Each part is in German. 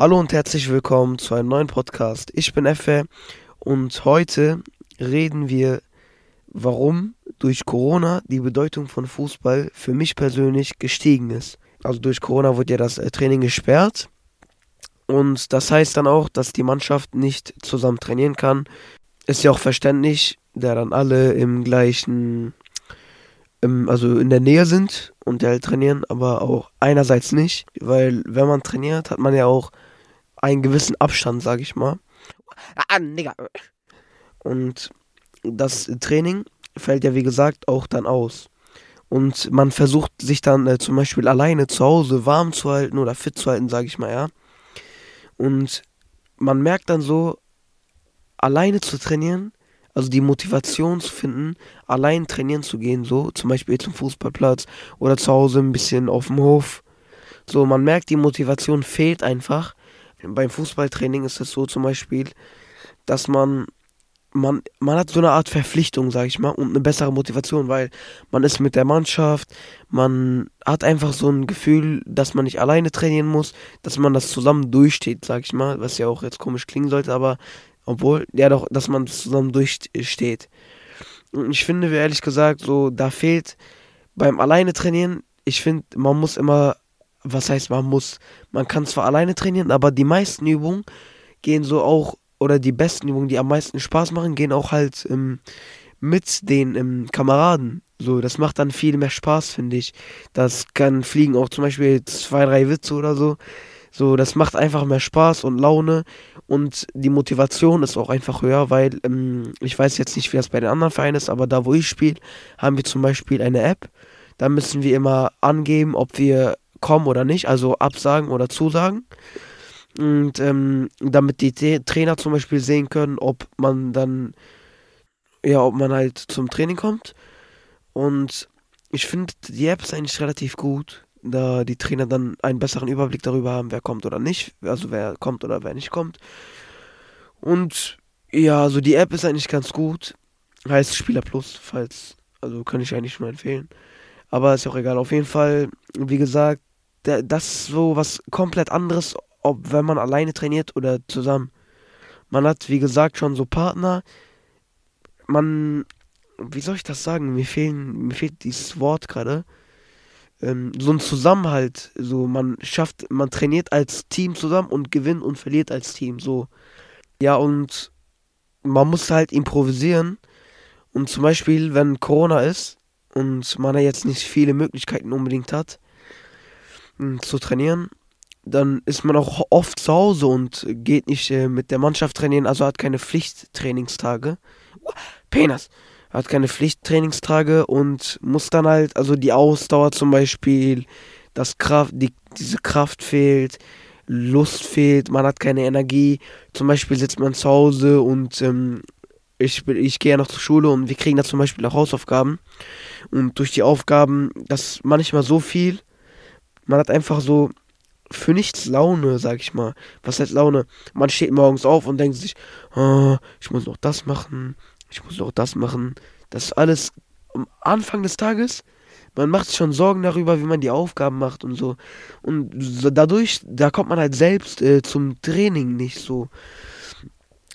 Hallo und herzlich willkommen zu einem neuen Podcast. Ich bin Effe und heute reden wir, warum durch Corona die Bedeutung von Fußball für mich persönlich gestiegen ist. Also durch Corona wurde ja das äh, Training gesperrt und das heißt dann auch, dass die Mannschaft nicht zusammen trainieren kann. Ist ja auch verständlich, da dann alle im gleichen, im, also in der Nähe sind und halt trainieren, aber auch einerseits nicht, weil wenn man trainiert, hat man ja auch einen gewissen Abstand, sag ich mal. Ah, Digga. Und das Training fällt ja wie gesagt auch dann aus. Und man versucht sich dann äh, zum Beispiel alleine zu Hause warm zu halten oder fit zu halten, sag ich mal, ja. Und man merkt dann so, alleine zu trainieren, also die Motivation zu finden, allein trainieren zu gehen, so zum Beispiel zum Fußballplatz oder zu Hause ein bisschen auf dem Hof. So, man merkt, die Motivation fehlt einfach. Beim Fußballtraining ist es so zum Beispiel, dass man man, man hat so eine Art Verpflichtung, sag ich mal, und eine bessere Motivation, weil man ist mit der Mannschaft, man hat einfach so ein Gefühl, dass man nicht alleine trainieren muss, dass man das zusammen durchsteht, sag ich mal, was ja auch jetzt komisch klingen sollte, aber obwohl, ja doch, dass man zusammen durchsteht. Und ich finde, ehrlich gesagt, so, da fehlt beim alleine trainieren, ich finde, man muss immer, was heißt man muss, man kann zwar alleine trainieren, aber die meisten Übungen gehen so auch, oder die besten Übungen, die am meisten Spaß machen, gehen auch halt ähm, mit den ähm, Kameraden. So, das macht dann viel mehr Spaß, finde ich. Das kann fliegen auch zum Beispiel zwei, drei Witze oder so. So, das macht einfach mehr Spaß und Laune und die Motivation ist auch einfach höher, weil ähm, ich weiß jetzt nicht, wie das bei den anderen Vereinen ist, aber da, wo ich spiele, haben wir zum Beispiel eine App. Da müssen wir immer angeben, ob wir kommen oder nicht, also absagen oder zusagen. Und ähm, damit die Trainer zum Beispiel sehen können, ob man dann, ja, ob man halt zum Training kommt. Und ich finde, die App ist eigentlich relativ gut da die Trainer dann einen besseren Überblick darüber haben, wer kommt oder nicht, also wer kommt oder wer nicht kommt. Und ja, also die App ist eigentlich ganz gut. Heißt Spieler Plus, falls, also kann ich eigentlich nur empfehlen. Aber ist auch egal. Auf jeden Fall, wie gesagt, das ist so was komplett anderes, ob wenn man alleine trainiert oder zusammen. Man hat, wie gesagt, schon so Partner. Man, wie soll ich das sagen? Mir fehlen, mir fehlt dieses Wort gerade ähm, so ein Zusammenhalt. So, man schafft, man trainiert als Team zusammen und gewinnt und verliert als Team. So. Ja, und man muss halt improvisieren. Und zum Beispiel, wenn Corona ist und man ja jetzt nicht viele Möglichkeiten unbedingt hat, zu trainieren, dann ist man auch oft zu Hause und geht nicht äh, mit der Mannschaft trainieren, also hat keine Pflichttrainingstage. Penis hat keine Pflichttrainingstage und muss dann halt, also die Ausdauer zum Beispiel, das Kraft, die, diese Kraft fehlt, Lust fehlt, man hat keine Energie. Zum Beispiel sitzt man zu Hause und ähm, ich, ich gehe ja noch zur Schule und wir kriegen da zum Beispiel auch Hausaufgaben. Und durch die Aufgaben, das ist manchmal so viel, man hat einfach so für nichts Laune, sag ich mal. Was heißt Laune? Man steht morgens auf und denkt sich, oh, ich muss noch das machen, ich muss noch das machen. Das ist alles am Anfang des Tages. Man macht sich schon Sorgen darüber, wie man die Aufgaben macht und so. Und dadurch, da kommt man halt selbst äh, zum Training nicht so.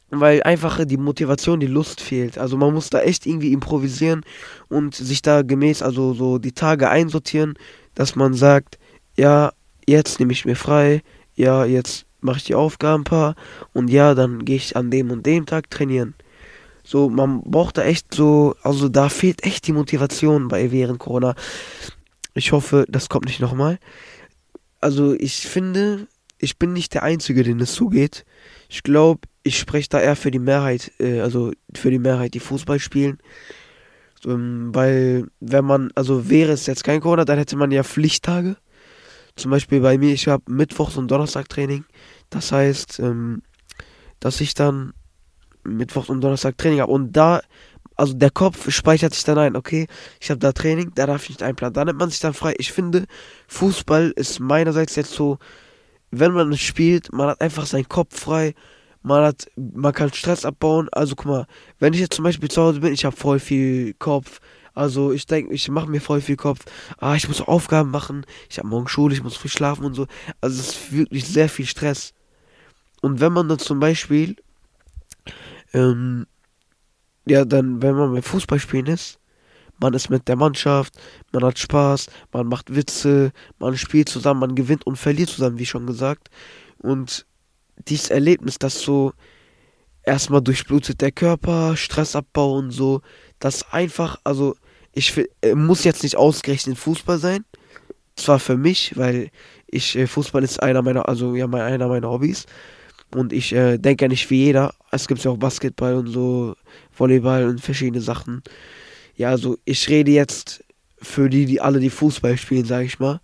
Weil einfach die Motivation, die Lust fehlt. Also man muss da echt irgendwie improvisieren und sich da gemäß, also so die Tage einsortieren, dass man sagt, ja, jetzt nehme ich mir frei, ja, jetzt mache ich die Aufgaben ein paar und ja, dann gehe ich an dem und dem Tag trainieren. So, man braucht da echt so, also da fehlt echt die Motivation bei während Corona. Ich hoffe, das kommt nicht nochmal. Also ich finde, ich bin nicht der Einzige, den es so geht. Ich glaube, ich spreche da eher für die Mehrheit, äh, also für die Mehrheit, die Fußball spielen. Ähm, weil, wenn man, also wäre es jetzt kein Corona, dann hätte man ja Pflichttage. Zum Beispiel bei mir, ich habe Mittwochs und Donnerstag Training. Das heißt, ähm, dass ich dann Mittwoch und Donnerstag Training habe. Und da, also der Kopf speichert sich dann ein, okay, ich habe da Training, da darf ich nicht einplanen. Da nimmt man sich dann frei. Ich finde, Fußball ist meinerseits jetzt so, wenn man spielt, man hat einfach seinen Kopf frei. Man hat, man kann Stress abbauen. Also guck mal, wenn ich jetzt zum Beispiel zu Hause bin, ich habe voll viel Kopf. Also ich denke, ich mache mir voll viel Kopf. Ah, ich muss Aufgaben machen. Ich habe morgen Schule, ich muss früh schlafen und so. Also es ist wirklich sehr viel Stress. Und wenn man dann zum Beispiel, ähm, ja, dann, wenn man beim Fußballspielen ist, man ist mit der Mannschaft, man hat Spaß, man macht Witze, man spielt zusammen, man gewinnt und verliert zusammen, wie schon gesagt. Und dieses Erlebnis, das so erstmal durchblutet der Körper, Stressabbau und so, das einfach, also ich äh, muss jetzt nicht ausgerechnet Fußball sein. Zwar für mich, weil ich äh, Fußball ist einer meiner, also ja, einer meiner Hobbys. Und ich äh, denke ja nicht wie jeder. Es gibt ja auch Basketball und so, Volleyball und verschiedene Sachen. Ja, also ich rede jetzt für die, die alle die Fußball spielen, sage ich mal.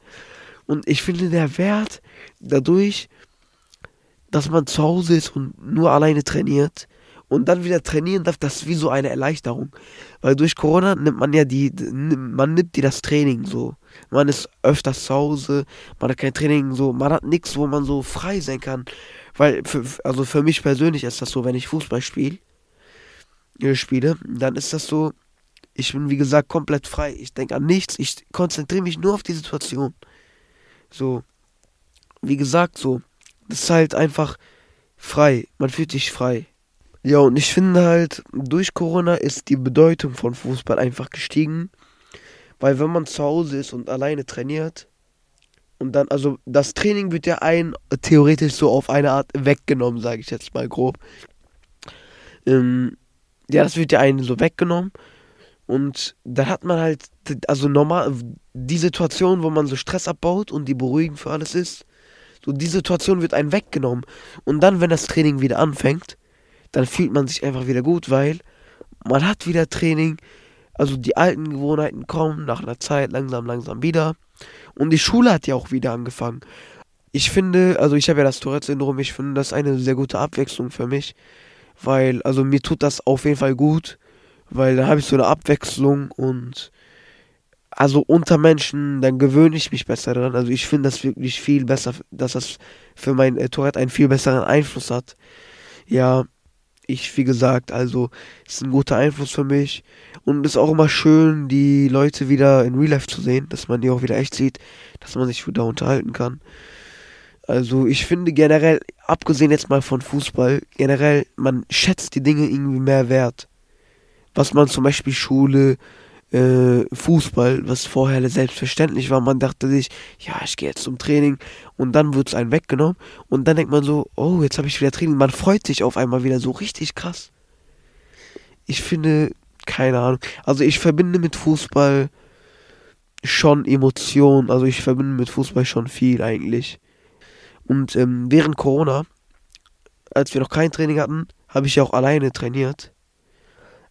Und ich finde der Wert dadurch, dass man zu Hause ist und nur alleine trainiert und dann wieder trainieren darf, das ist wie so eine Erleichterung. Weil durch Corona nimmt man ja die, man nimmt dir das Training so. Man ist öfters zu Hause, man hat kein Training so, man hat nichts, wo man so frei sein kann. Weil, für, also für mich persönlich ist das so, wenn ich Fußball spiele, äh, spiele, dann ist das so, ich bin wie gesagt komplett frei. Ich denke an nichts, ich konzentriere mich nur auf die Situation. So, wie gesagt, so, das ist halt einfach frei. Man fühlt sich frei. Ja, und ich finde halt, durch Corona ist die Bedeutung von Fußball einfach gestiegen. Weil wenn man zu Hause ist und alleine trainiert, und dann, also das Training wird ja ein theoretisch so auf eine Art weggenommen, sage ich jetzt mal grob. Ähm, ja, das wird ja einen so weggenommen. Und dann hat man halt, also normal, die Situation, wo man so Stress abbaut und die beruhigend für alles ist, so die Situation wird einem weggenommen. Und dann, wenn das Training wieder anfängt, dann fühlt man sich einfach wieder gut, weil man hat wieder Training. Also die alten Gewohnheiten kommen nach einer Zeit langsam, langsam wieder. Und die Schule hat ja auch wieder angefangen. Ich finde, also ich habe ja das Tourette-Syndrom, ich finde das eine sehr gute Abwechslung für mich. Weil, also mir tut das auf jeden Fall gut, weil da habe ich so eine Abwechslung und also unter Menschen, dann gewöhne ich mich besser daran. Also ich finde das wirklich viel besser, dass das für mein äh, Tourette einen viel besseren Einfluss hat. Ja, ich, wie gesagt, also ist ein guter Einfluss für mich. Und es ist auch immer schön, die Leute wieder in Real Life zu sehen, dass man die auch wieder echt sieht, dass man sich wieder unterhalten kann. Also ich finde generell, abgesehen jetzt mal von Fußball, generell, man schätzt die Dinge irgendwie mehr wert. Was man zum Beispiel Schule, äh, Fußball, was vorher selbstverständlich war. Man dachte sich, ja, ich gehe jetzt zum Training und dann wird es einem weggenommen und dann denkt man so, oh, jetzt habe ich wieder Training. Man freut sich auf einmal wieder so richtig krass. Ich finde, keine Ahnung. Also ich verbinde mit Fußball schon Emotionen. Also ich verbinde mit Fußball schon viel eigentlich. Und ähm, während Corona, als wir noch kein Training hatten, habe ich ja auch alleine trainiert.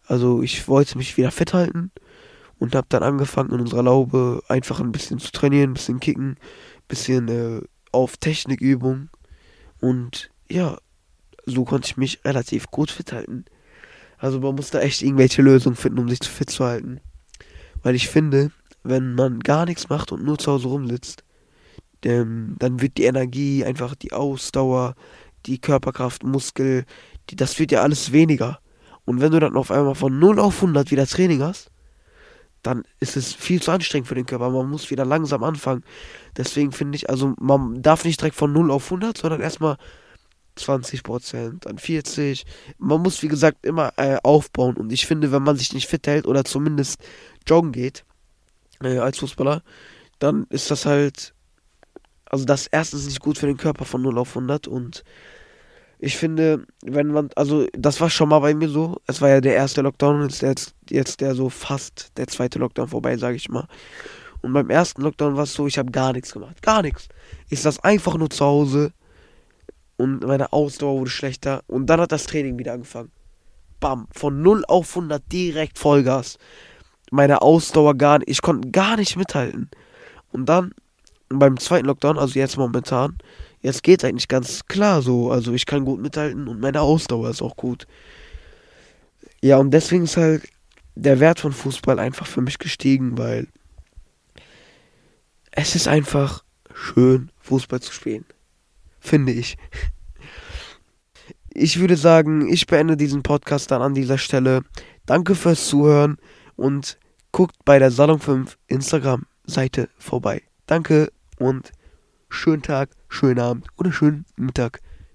Also ich wollte mich wieder fit halten und habe dann angefangen in unserer Laube einfach ein bisschen zu trainieren, ein bisschen kicken, ein bisschen äh, auf Technikübung und ja, so konnte ich mich relativ gut fit halten. Also man muss da echt irgendwelche Lösungen finden, um sich zu fit zu halten. Weil ich finde, wenn man gar nichts macht und nur zu Hause rumsitzt, dann, dann wird die Energie, einfach die Ausdauer, die Körperkraft, Muskel, die, das wird ja alles weniger. Und wenn du dann auf einmal von 0 auf 100 wieder Training hast, dann ist es viel zu anstrengend für den Körper. Man muss wieder langsam anfangen. Deswegen finde ich, also man darf nicht direkt von 0 auf 100, sondern erstmal 20 Prozent, dann 40. Man muss, wie gesagt, immer äh, aufbauen. Und ich finde, wenn man sich nicht fit hält oder zumindest joggen geht, äh, als Fußballer, dann ist das halt, also das erstens nicht gut für den Körper von 0 auf 100 und ich finde, wenn man, also das war schon mal bei mir so, es war ja der erste Lockdown und jetzt, jetzt der so fast der zweite Lockdown vorbei, sage ich mal. Und beim ersten Lockdown war es so, ich habe gar nichts gemacht, gar nichts. Ich saß einfach nur zu Hause und meine Ausdauer wurde schlechter und dann hat das Training wieder angefangen. Bam, von 0 auf 100 direkt Vollgas. Meine Ausdauer gar nicht, ich konnte gar nicht mithalten. Und dann beim zweiten Lockdown, also jetzt momentan, jetzt geht eigentlich ganz klar so. Also ich kann gut mithalten und meine Ausdauer ist auch gut. Ja, und deswegen ist halt der Wert von Fußball einfach für mich gestiegen, weil es ist einfach schön, Fußball zu spielen. Finde ich. Ich würde sagen, ich beende diesen Podcast dann an dieser Stelle. Danke fürs Zuhören und guckt bei der Salon 5 Instagram-Seite vorbei. Danke und schönen Tag, schönen Abend oder schönen Mittag.